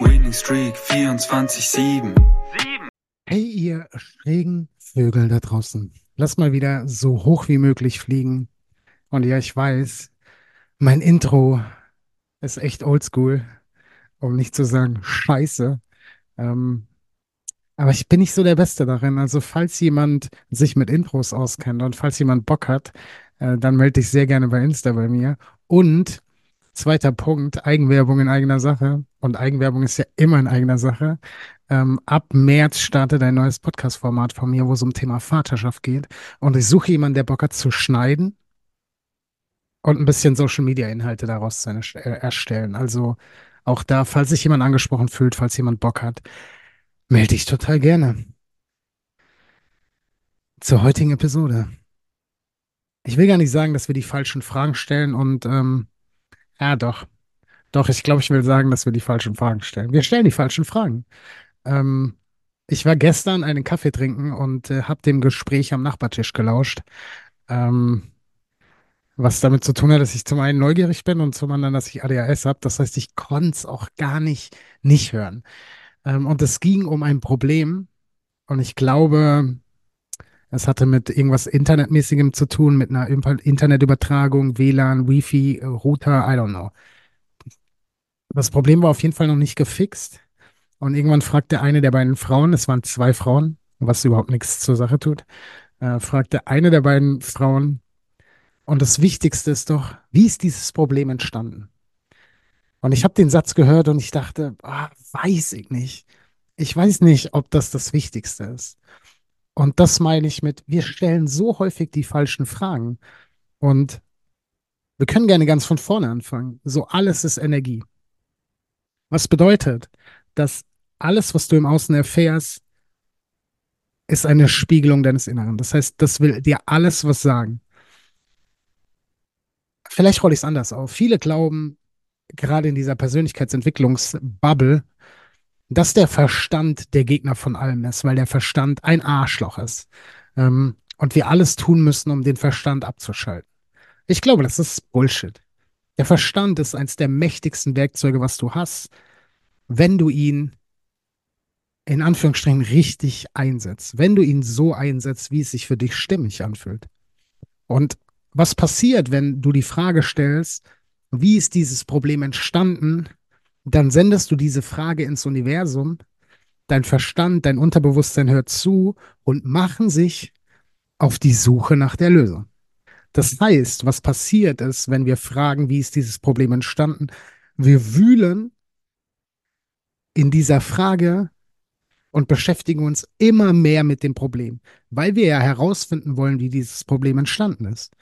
Winning Streak 24-7. Hey, ihr schrägen Vögel da draußen. Lass mal wieder so hoch wie möglich fliegen. Und ja, ich weiß, mein Intro ist echt oldschool, um nicht zu sagen scheiße. Ähm, aber ich bin nicht so der Beste darin. Also falls jemand sich mit Intros auskennt und falls jemand Bock hat, äh, dann melde dich sehr gerne bei Insta bei mir. Und zweiter Punkt, Eigenwerbung in eigener Sache. Und Eigenwerbung ist ja immer in eigener Sache. Ähm, ab März startet ein neues Podcast-Format von mir, wo es um Thema Vaterschaft geht. Und ich suche jemanden, der Bock hat zu schneiden und ein bisschen Social-Media-Inhalte daraus zu äh, erstellen. Also auch da, falls sich jemand angesprochen fühlt, falls jemand Bock hat, melde dich total gerne. Zur heutigen Episode. Ich will gar nicht sagen, dass wir die falschen Fragen stellen und ähm, ja, doch. Doch, ich glaube, ich will sagen, dass wir die falschen Fragen stellen. Wir stellen die falschen Fragen. Ähm, ich war gestern einen Kaffee trinken und äh, habe dem Gespräch am Nachbartisch gelauscht. Ähm, was damit zu tun hat, dass ich zum einen neugierig bin und zum anderen, dass ich ADHS habe. Das heißt, ich konnte es auch gar nicht nicht hören. Ähm, und es ging um ein Problem. Und ich glaube, es hatte mit irgendwas Internetmäßigem zu tun, mit einer Internetübertragung, WLAN, Wi-Fi, äh, Router, I don't know. Das Problem war auf jeden Fall noch nicht gefixt. Und irgendwann fragte eine der beiden Frauen, es waren zwei Frauen, was überhaupt nichts zur Sache tut, äh, fragte eine der beiden Frauen, und das Wichtigste ist doch, wie ist dieses Problem entstanden? Und ich habe den Satz gehört und ich dachte, ah, weiß ich nicht. Ich weiß nicht, ob das das Wichtigste ist. Und das meine ich mit, wir stellen so häufig die falschen Fragen. Und wir können gerne ganz von vorne anfangen. So alles ist Energie. Was bedeutet, dass alles, was du im Außen erfährst, ist eine Spiegelung deines Inneren. Das heißt, das will dir alles was sagen. Vielleicht rolle ich es anders auf. Viele glauben, gerade in dieser Persönlichkeitsentwicklungsbubble, dass der Verstand der Gegner von allem ist, weil der Verstand ein Arschloch ist. Ähm, und wir alles tun müssen, um den Verstand abzuschalten. Ich glaube, das ist Bullshit. Der Verstand ist eines der mächtigsten Werkzeuge, was du hast, wenn du ihn in Anführungsstrichen richtig einsetzt. Wenn du ihn so einsetzt, wie es sich für dich stimmig anfühlt. Und was passiert, wenn du die Frage stellst, wie ist dieses Problem entstanden? Dann sendest du diese Frage ins Universum. Dein Verstand, dein Unterbewusstsein hört zu und machen sich auf die Suche nach der Lösung. Das heißt, was passiert ist, wenn wir fragen, wie ist dieses Problem entstanden? Wir wühlen in dieser Frage und beschäftigen uns immer mehr mit dem Problem, weil wir ja herausfinden wollen, wie dieses Problem entstanden ist.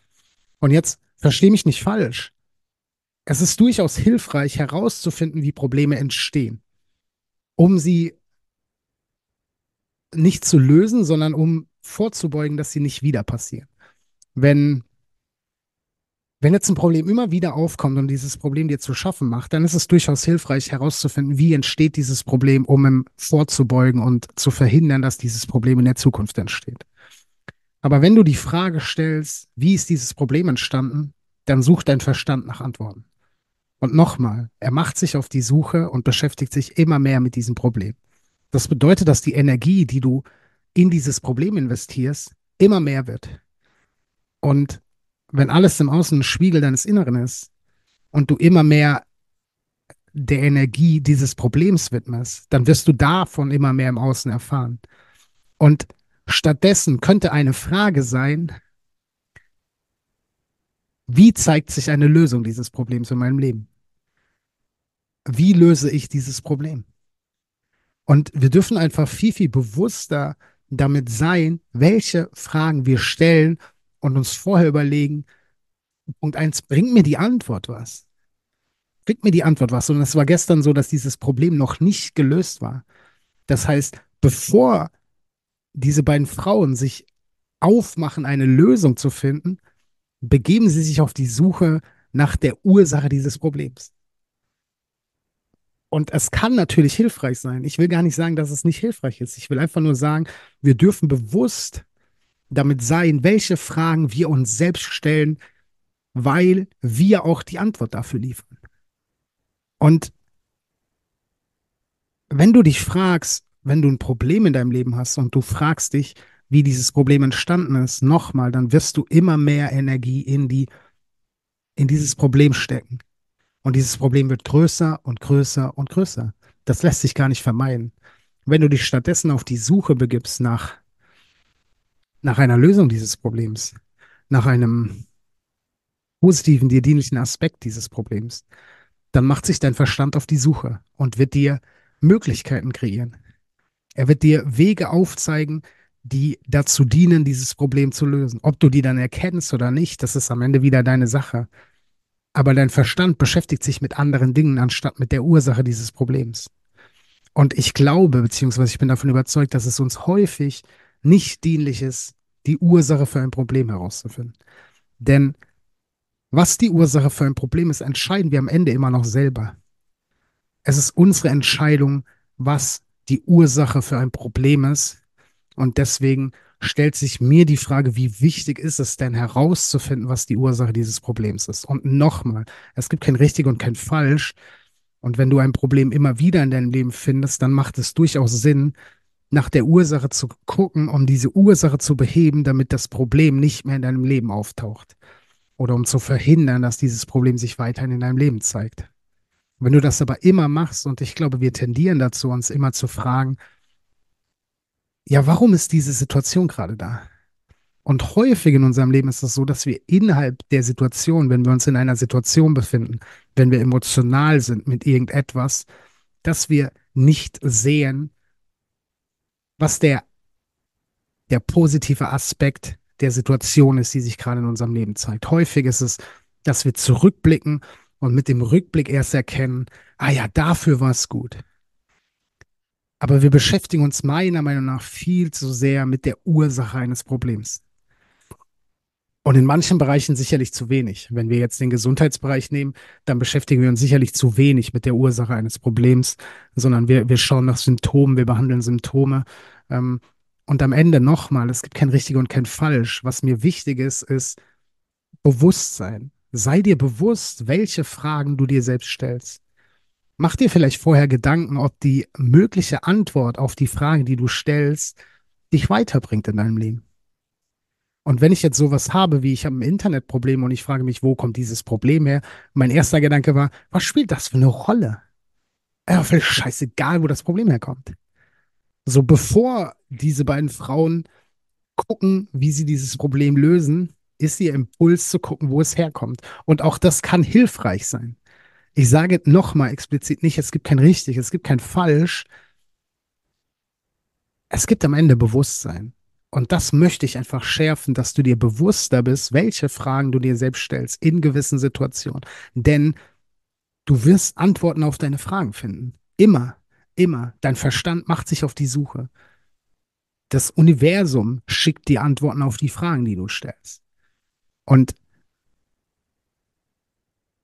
Und jetzt verstehe mich nicht falsch. Es ist durchaus hilfreich herauszufinden, wie Probleme entstehen, um sie nicht zu lösen, sondern um vorzubeugen, dass sie nicht wieder passieren. Wenn, wenn jetzt ein Problem immer wieder aufkommt und dieses Problem dir zu schaffen macht, dann ist es durchaus hilfreich herauszufinden, wie entsteht dieses Problem, um vorzubeugen und zu verhindern, dass dieses Problem in der Zukunft entsteht. Aber wenn du die Frage stellst, wie ist dieses Problem entstanden, dann sucht dein Verstand nach Antworten. Und nochmal, er macht sich auf die Suche und beschäftigt sich immer mehr mit diesem Problem. Das bedeutet, dass die Energie, die du in dieses Problem investierst, immer mehr wird. Und wenn alles im Außen ein Spiegel deines Inneren ist und du immer mehr der Energie dieses Problems widmest, dann wirst du davon immer mehr im Außen erfahren. Und Stattdessen könnte eine Frage sein, wie zeigt sich eine Lösung dieses Problems in meinem Leben? Wie löse ich dieses Problem? Und wir dürfen einfach viel, viel bewusster damit sein, welche Fragen wir stellen und uns vorher überlegen, Punkt eins, bringt mir die Antwort was? Bringt mir die Antwort was? Und es war gestern so, dass dieses Problem noch nicht gelöst war. Das heißt, bevor diese beiden Frauen sich aufmachen, eine Lösung zu finden, begeben sie sich auf die Suche nach der Ursache dieses Problems. Und es kann natürlich hilfreich sein. Ich will gar nicht sagen, dass es nicht hilfreich ist. Ich will einfach nur sagen, wir dürfen bewusst damit sein, welche Fragen wir uns selbst stellen, weil wir auch die Antwort dafür liefern. Und wenn du dich fragst, wenn du ein Problem in deinem Leben hast und du fragst dich, wie dieses Problem entstanden ist, nochmal, dann wirst du immer mehr Energie in die, in dieses Problem stecken. Und dieses Problem wird größer und größer und größer. Das lässt sich gar nicht vermeiden. Wenn du dich stattdessen auf die Suche begibst nach, nach einer Lösung dieses Problems, nach einem positiven, dir dienlichen Aspekt dieses Problems, dann macht sich dein Verstand auf die Suche und wird dir Möglichkeiten kreieren. Er wird dir Wege aufzeigen, die dazu dienen, dieses Problem zu lösen. Ob du die dann erkennst oder nicht, das ist am Ende wieder deine Sache. Aber dein Verstand beschäftigt sich mit anderen Dingen, anstatt mit der Ursache dieses Problems. Und ich glaube, beziehungsweise ich bin davon überzeugt, dass es uns häufig nicht dienlich ist, die Ursache für ein Problem herauszufinden. Denn was die Ursache für ein Problem ist, entscheiden wir am Ende immer noch selber. Es ist unsere Entscheidung, was die Ursache für ein Problem ist. Und deswegen stellt sich mir die Frage, wie wichtig ist es denn herauszufinden, was die Ursache dieses Problems ist. Und nochmal, es gibt kein richtig und kein falsch. Und wenn du ein Problem immer wieder in deinem Leben findest, dann macht es durchaus Sinn, nach der Ursache zu gucken, um diese Ursache zu beheben, damit das Problem nicht mehr in deinem Leben auftaucht oder um zu verhindern, dass dieses Problem sich weiterhin in deinem Leben zeigt. Wenn du das aber immer machst, und ich glaube, wir tendieren dazu, uns immer zu fragen, ja, warum ist diese Situation gerade da? Und häufig in unserem Leben ist es so, dass wir innerhalb der Situation, wenn wir uns in einer Situation befinden, wenn wir emotional sind mit irgendetwas, dass wir nicht sehen, was der, der positive Aspekt der Situation ist, die sich gerade in unserem Leben zeigt. Häufig ist es, dass wir zurückblicken und mit dem Rückblick erst erkennen, ah ja, dafür war es gut. Aber wir beschäftigen uns meiner Meinung nach viel zu sehr mit der Ursache eines Problems. Und in manchen Bereichen sicherlich zu wenig. Wenn wir jetzt den Gesundheitsbereich nehmen, dann beschäftigen wir uns sicherlich zu wenig mit der Ursache eines Problems, sondern wir, wir schauen nach Symptomen, wir behandeln Symptome. Ähm, und am Ende nochmal, es gibt kein richtig und kein falsch. Was mir wichtig ist, ist Bewusstsein. Sei dir bewusst, welche Fragen du dir selbst stellst. Mach dir vielleicht vorher Gedanken, ob die mögliche Antwort auf die Frage, die du stellst, dich weiterbringt in deinem Leben. Und wenn ich jetzt sowas habe, wie ich habe ein Internetproblem und ich frage mich, wo kommt dieses Problem her? Mein erster Gedanke war, was spielt das für eine Rolle? Ja, völlig scheißegal, wo das Problem herkommt. So bevor diese beiden Frauen gucken, wie sie dieses Problem lösen, ist ihr Impuls zu gucken, wo es herkommt. Und auch das kann hilfreich sein. Ich sage nochmal explizit nicht, es gibt kein richtig, es gibt kein falsch. Es gibt am Ende Bewusstsein. Und das möchte ich einfach schärfen, dass du dir bewusster bist, welche Fragen du dir selbst stellst in gewissen Situationen. Denn du wirst Antworten auf deine Fragen finden. Immer, immer. Dein Verstand macht sich auf die Suche. Das Universum schickt dir Antworten auf die Fragen, die du stellst. Und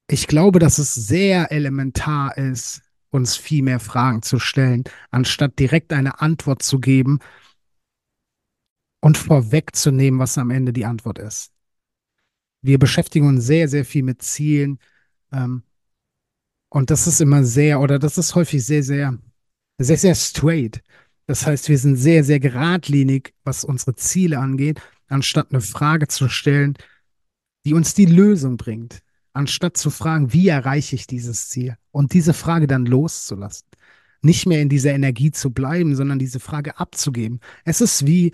ich glaube, dass es sehr elementar ist, uns viel mehr Fragen zu stellen, anstatt direkt eine Antwort zu geben und vorwegzunehmen, was am Ende die Antwort ist. Wir beschäftigen uns sehr, sehr viel mit Zielen. Ähm, und das ist immer sehr, oder das ist häufig sehr, sehr, sehr, sehr straight. Das heißt, wir sind sehr, sehr geradlinig, was unsere Ziele angeht, anstatt eine Frage zu stellen, die uns die Lösung bringt, anstatt zu fragen, wie erreiche ich dieses Ziel und diese Frage dann loszulassen. Nicht mehr in dieser Energie zu bleiben, sondern diese Frage abzugeben. Es ist wie,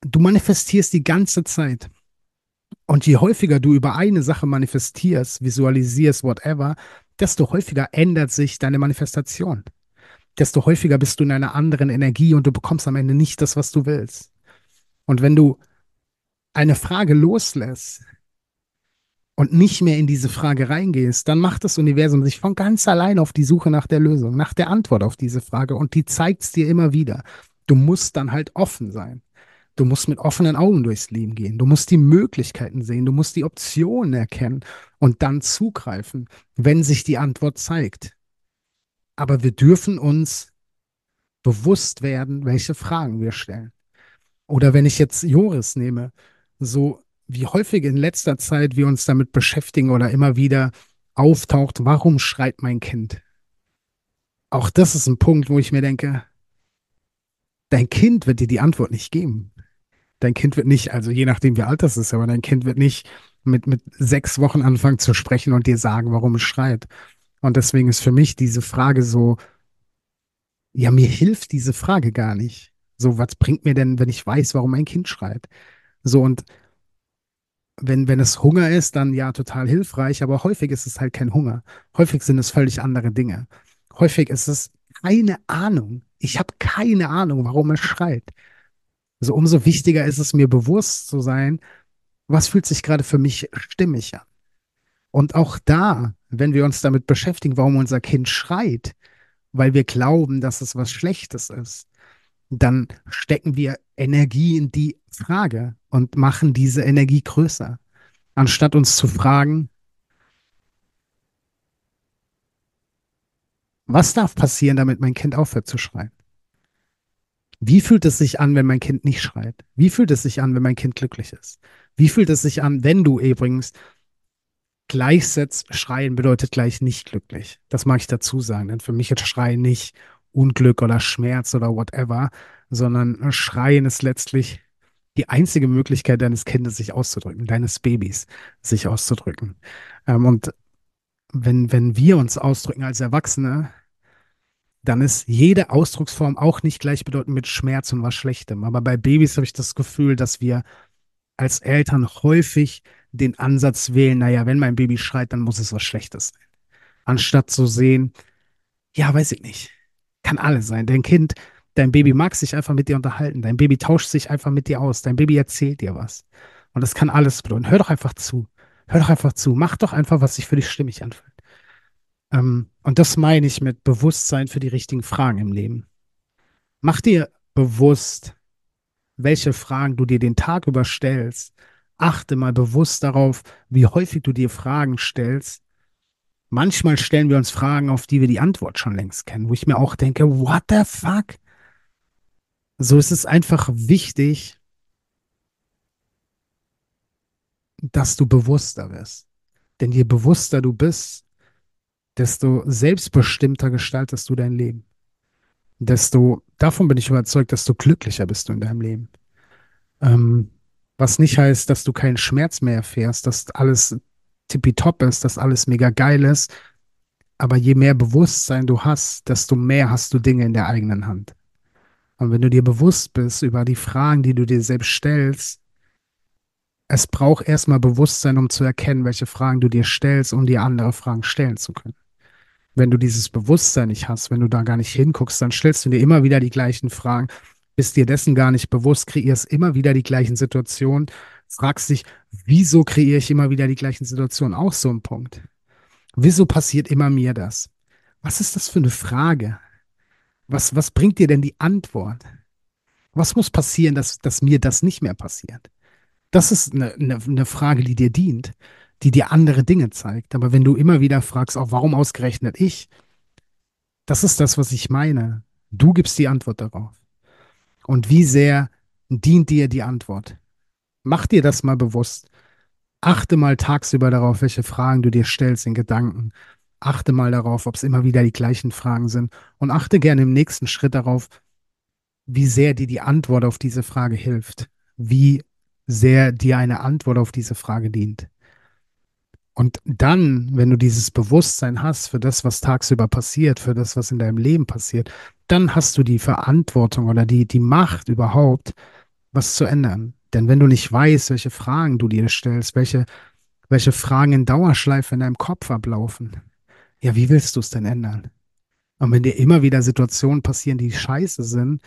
du manifestierst die ganze Zeit. Und je häufiger du über eine Sache manifestierst, visualisierst, whatever, desto häufiger ändert sich deine Manifestation. Desto häufiger bist du in einer anderen Energie und du bekommst am Ende nicht das, was du willst. Und wenn du eine Frage loslässt und nicht mehr in diese Frage reingehst, dann macht das Universum sich von ganz allein auf die Suche nach der Lösung, nach der Antwort auf diese Frage und die zeigt es dir immer wieder. Du musst dann halt offen sein. Du musst mit offenen Augen durchs Leben gehen. Du musst die Möglichkeiten sehen. Du musst die Optionen erkennen und dann zugreifen, wenn sich die Antwort zeigt. Aber wir dürfen uns bewusst werden, welche Fragen wir stellen. Oder wenn ich jetzt Joris nehme, so wie häufig in letzter Zeit wir uns damit beschäftigen oder immer wieder auftaucht, warum schreit mein Kind? Auch das ist ein Punkt, wo ich mir denke, dein Kind wird dir die Antwort nicht geben. Dein Kind wird nicht, also je nachdem wie alt das ist, aber dein Kind wird nicht mit, mit sechs Wochen anfangen zu sprechen und dir sagen, warum es schreit. Und deswegen ist für mich diese Frage so, ja, mir hilft diese Frage gar nicht. So, was bringt mir denn, wenn ich weiß, warum ein Kind schreit? So, und wenn, wenn es Hunger ist, dann ja, total hilfreich, aber häufig ist es halt kein Hunger. Häufig sind es völlig andere Dinge. Häufig ist es keine Ahnung. Ich habe keine Ahnung, warum es schreit. Also umso wichtiger ist es mir bewusst zu sein, was fühlt sich gerade für mich stimmig an. Und auch da, wenn wir uns damit beschäftigen, warum unser Kind schreit, weil wir glauben, dass es was Schlechtes ist, dann stecken wir Energie in die Frage und machen diese Energie größer, anstatt uns zu fragen, was darf passieren, damit mein Kind aufhört zu schreien? Wie fühlt es sich an, wenn mein Kind nicht schreit? Wie fühlt es sich an, wenn mein Kind glücklich ist? Wie fühlt es sich an, wenn du übrigens gleichsetzt, schreien bedeutet gleich nicht glücklich. Das mag ich dazu sagen, denn für mich ist Schreien nicht Unglück oder Schmerz oder whatever, sondern Schreien ist letztlich die einzige Möglichkeit deines Kindes, sich auszudrücken, deines Babys, sich auszudrücken. Ähm, und wenn, wenn wir uns ausdrücken als Erwachsene, dann ist jede Ausdrucksform auch nicht gleichbedeutend mit Schmerz und was Schlechtem. Aber bei Babys habe ich das Gefühl, dass wir als Eltern häufig den Ansatz wählen, naja, wenn mein Baby schreit, dann muss es was Schlechtes sein. Anstatt zu sehen, ja, weiß ich nicht. Kann alles sein. Dein Kind, dein Baby mag sich einfach mit dir unterhalten. Dein Baby tauscht sich einfach mit dir aus. Dein Baby erzählt dir was. Und das kann alles bedeuten. Hör doch einfach zu. Hör doch einfach zu. Mach doch einfach, was sich für dich stimmig anfühlt. Ähm, und das meine ich mit Bewusstsein für die richtigen Fragen im Leben. Mach dir bewusst, welche Fragen du dir den Tag über stellst. Achte mal bewusst darauf, wie häufig du dir Fragen stellst. Manchmal stellen wir uns Fragen, auf die wir die Antwort schon längst kennen, wo ich mir auch denke, what the fuck? So ist es einfach wichtig, dass du bewusster wirst. Denn je bewusster du bist, desto selbstbestimmter gestaltest du dein Leben. Desto, davon bin ich überzeugt, desto glücklicher bist du in deinem Leben. Ähm, was nicht heißt, dass du keinen Schmerz mehr erfährst, dass alles tippitopp ist, dass alles mega geil ist. Aber je mehr Bewusstsein du hast, desto mehr hast du Dinge in der eigenen Hand. Und wenn du dir bewusst bist über die Fragen, die du dir selbst stellst, es braucht erstmal Bewusstsein, um zu erkennen, welche Fragen du dir stellst, um dir andere Fragen stellen zu können wenn du dieses Bewusstsein nicht hast, wenn du da gar nicht hinguckst, dann stellst du dir immer wieder die gleichen Fragen, bist dir dessen gar nicht bewusst, kreierst immer wieder die gleichen Situationen, fragst dich, wieso kreiere ich immer wieder die gleichen Situationen? Auch so ein Punkt. Wieso passiert immer mir das? Was ist das für eine Frage? Was, was bringt dir denn die Antwort? Was muss passieren, dass, dass mir das nicht mehr passiert? Das ist eine, eine, eine Frage, die dir dient die dir andere Dinge zeigt. Aber wenn du immer wieder fragst, auch warum ausgerechnet ich, das ist das, was ich meine. Du gibst die Antwort darauf. Und wie sehr dient dir die Antwort? Mach dir das mal bewusst. Achte mal tagsüber darauf, welche Fragen du dir stellst in Gedanken. Achte mal darauf, ob es immer wieder die gleichen Fragen sind. Und achte gerne im nächsten Schritt darauf, wie sehr dir die Antwort auf diese Frage hilft. Wie sehr dir eine Antwort auf diese Frage dient. Und dann, wenn du dieses Bewusstsein hast für das, was tagsüber passiert, für das, was in deinem Leben passiert, dann hast du die Verantwortung oder die, die Macht überhaupt, was zu ändern. Denn wenn du nicht weißt, welche Fragen du dir stellst, welche, welche Fragen in Dauerschleife in deinem Kopf ablaufen, ja, wie willst du es denn ändern? Und wenn dir immer wieder Situationen passieren, die scheiße sind,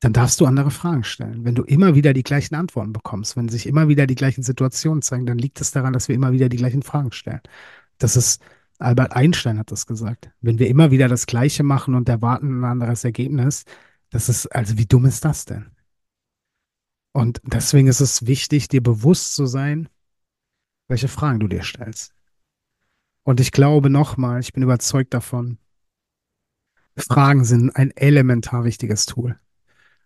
dann darfst du andere Fragen stellen. Wenn du immer wieder die gleichen Antworten bekommst, wenn sich immer wieder die gleichen Situationen zeigen, dann liegt es daran, dass wir immer wieder die gleichen Fragen stellen. Das ist, Albert Einstein hat das gesagt. Wenn wir immer wieder das Gleiche machen und erwarten ein anderes Ergebnis, das ist, also wie dumm ist das denn? Und deswegen ist es wichtig, dir bewusst zu sein, welche Fragen du dir stellst. Und ich glaube nochmal, ich bin überzeugt davon, Fragen sind ein elementar wichtiges Tool.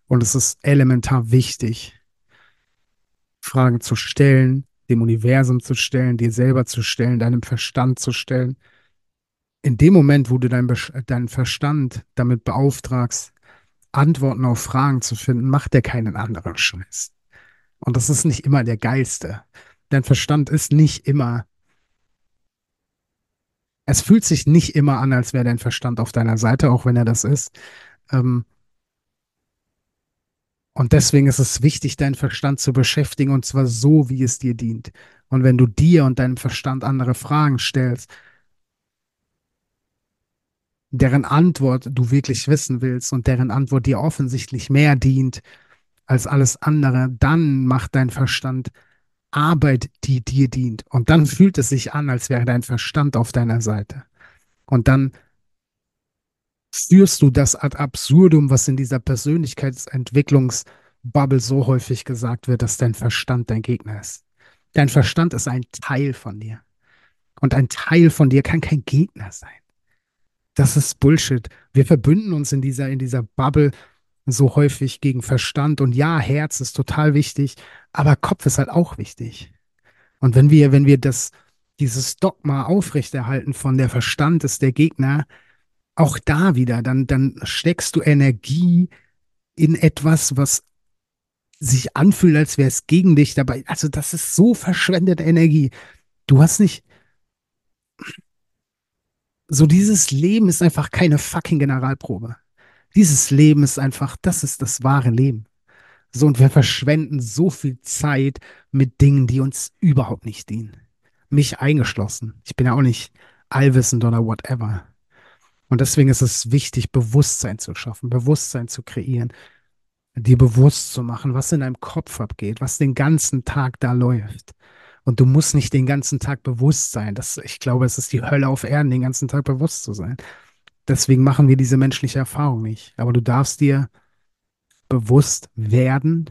Und es ist elementar wichtig, Fragen zu stellen, dem Universum zu stellen, dir selber zu stellen, deinem Verstand zu stellen. In dem Moment, wo du deinen dein Verstand damit beauftragst, Antworten auf Fragen zu finden, macht er keinen anderen Scheiß. Und das ist nicht immer der geilste. Dein Verstand ist nicht immer. Es fühlt sich nicht immer an, als wäre dein Verstand auf deiner Seite, auch wenn er das ist. Ähm, und deswegen ist es wichtig, deinen Verstand zu beschäftigen und zwar so, wie es dir dient. Und wenn du dir und deinem Verstand andere Fragen stellst, deren Antwort du wirklich wissen willst und deren Antwort dir offensichtlich mehr dient als alles andere, dann macht dein Verstand Arbeit, die dir dient. Und dann fühlt es sich an, als wäre dein Verstand auf deiner Seite. Und dann führst du das ad absurdum, was in dieser Persönlichkeitsentwicklungsbubble so häufig gesagt wird, dass dein Verstand dein Gegner ist. Dein Verstand ist ein Teil von dir. Und ein Teil von dir kann kein Gegner sein. Das ist Bullshit. Wir verbünden uns in dieser, in dieser Bubble so häufig gegen Verstand. Und ja, Herz ist total wichtig, aber Kopf ist halt auch wichtig. Und wenn wir, wenn wir das, dieses Dogma aufrechterhalten von der Verstand ist der Gegner, auch da wieder, dann, dann steckst du Energie in etwas, was sich anfühlt, als wäre es gegen dich dabei. Also das ist so verschwendete Energie. Du hast nicht. So dieses Leben ist einfach keine fucking Generalprobe. Dieses Leben ist einfach, das ist das wahre Leben. So, und wir verschwenden so viel Zeit mit Dingen, die uns überhaupt nicht dienen. Mich eingeschlossen. Ich bin ja auch nicht allwissend oder whatever. Und deswegen ist es wichtig, Bewusstsein zu schaffen, Bewusstsein zu kreieren, dir bewusst zu machen, was in deinem Kopf abgeht, was den ganzen Tag da läuft. Und du musst nicht den ganzen Tag bewusst sein. Das, ich glaube, es ist die Hölle auf Erden, den ganzen Tag bewusst zu sein. Deswegen machen wir diese menschliche Erfahrung nicht. Aber du darfst dir bewusst werden,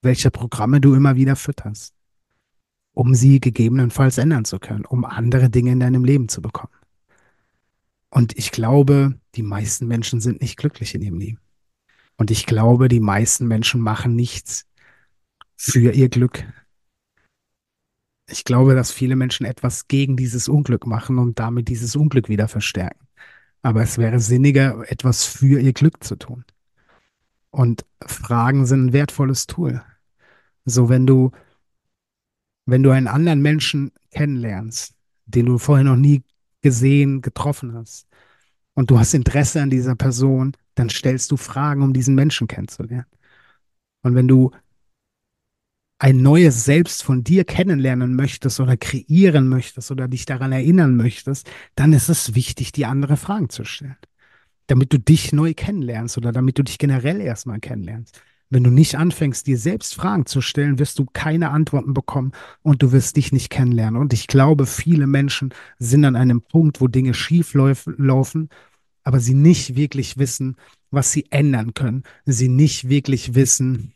welche Programme du immer wieder fütterst, um sie gegebenenfalls ändern zu können, um andere Dinge in deinem Leben zu bekommen. Und ich glaube, die meisten Menschen sind nicht glücklich in ihrem Leben. Und ich glaube, die meisten Menschen machen nichts für ihr Glück. Ich glaube, dass viele Menschen etwas gegen dieses Unglück machen und damit dieses Unglück wieder verstärken. Aber es wäre sinniger, etwas für ihr Glück zu tun. Und Fragen sind ein wertvolles Tool. So, wenn du, wenn du einen anderen Menschen kennenlernst, den du vorher noch nie gesehen, getroffen hast und du hast Interesse an dieser Person, dann stellst du Fragen, um diesen Menschen kennenzulernen. Und wenn du ein neues Selbst von dir kennenlernen möchtest oder kreieren möchtest oder dich daran erinnern möchtest, dann ist es wichtig, dir andere Fragen zu stellen, damit du dich neu kennenlernst oder damit du dich generell erstmal kennenlernst. Wenn du nicht anfängst, dir selbst Fragen zu stellen, wirst du keine Antworten bekommen und du wirst dich nicht kennenlernen. Und ich glaube, viele Menschen sind an einem Punkt, wo Dinge schief laufen, aber sie nicht wirklich wissen, was sie ändern können. Sie nicht wirklich wissen,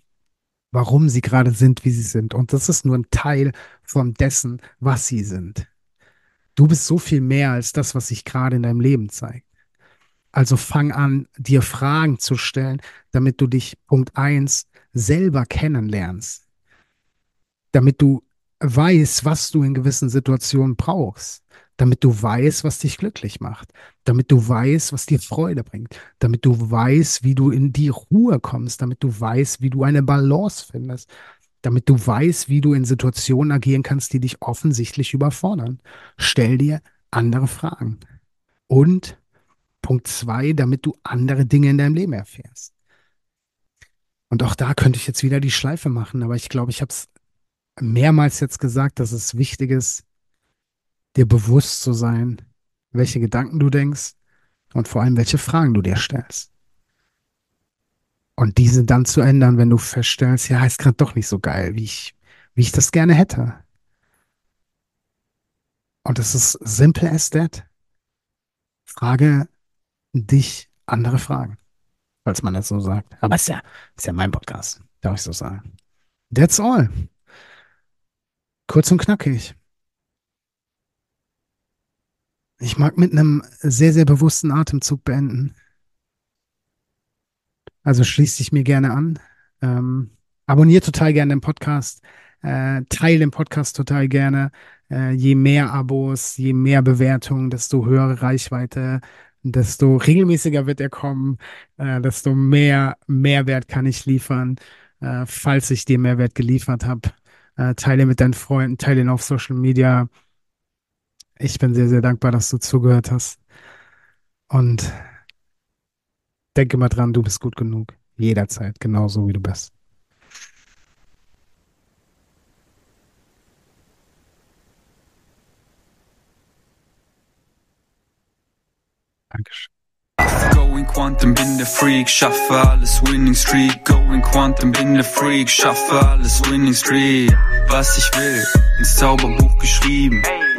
warum sie gerade sind, wie sie sind. Und das ist nur ein Teil von dessen, was sie sind. Du bist so viel mehr als das, was sich gerade in deinem Leben zeigt. Also fang an, dir Fragen zu stellen, damit du dich, Punkt eins selber kennenlernst. Damit du weißt, was du in gewissen Situationen brauchst. Damit du weißt, was dich glücklich macht. Damit du weißt, was dir Freude bringt. Damit du weißt, wie du in die Ruhe kommst. Damit du weißt, wie du eine Balance findest. Damit du weißt, wie du in Situationen agieren kannst, die dich offensichtlich überfordern. Stell dir andere Fragen. Und Punkt zwei, damit du andere Dinge in deinem Leben erfährst. Und auch da könnte ich jetzt wieder die Schleife machen, aber ich glaube, ich habe es mehrmals jetzt gesagt, dass es wichtig ist, dir bewusst zu sein, welche Gedanken du denkst und vor allem, welche Fragen du dir stellst. Und diese dann zu ändern, wenn du feststellst, ja, ist gerade doch nicht so geil, wie ich, wie ich das gerne hätte. Und es ist simple as that. Frage dich andere Fragen, falls man das so sagt. Aber ist ja, ist ja mein Podcast, darf ich so sagen. That's all. Kurz und knackig. Ich mag mit einem sehr, sehr bewussten Atemzug beenden. Also schließ dich mir gerne an. Ähm, abonniere total gerne den Podcast. Äh, teile den Podcast total gerne. Äh, je mehr Abos, je mehr Bewertungen, desto höhere Reichweite, desto regelmäßiger wird er kommen, äh, desto mehr Mehrwert kann ich liefern, äh, falls ich dir Mehrwert geliefert habe. Äh, teile mit deinen Freunden, teile ihn auf Social Media. Ich bin sehr, sehr dankbar, dass du zugehört hast. Und denke mal dran, du bist gut genug. Jederzeit, genauso wie du bist. Dankeschön. Going Quantum, bin der Freak, schaffe alles Winning Streak. Going Quantum, bin der Freak, schaffe alles Winning Streak. Was ich will, ins Zauberbuch geschrieben.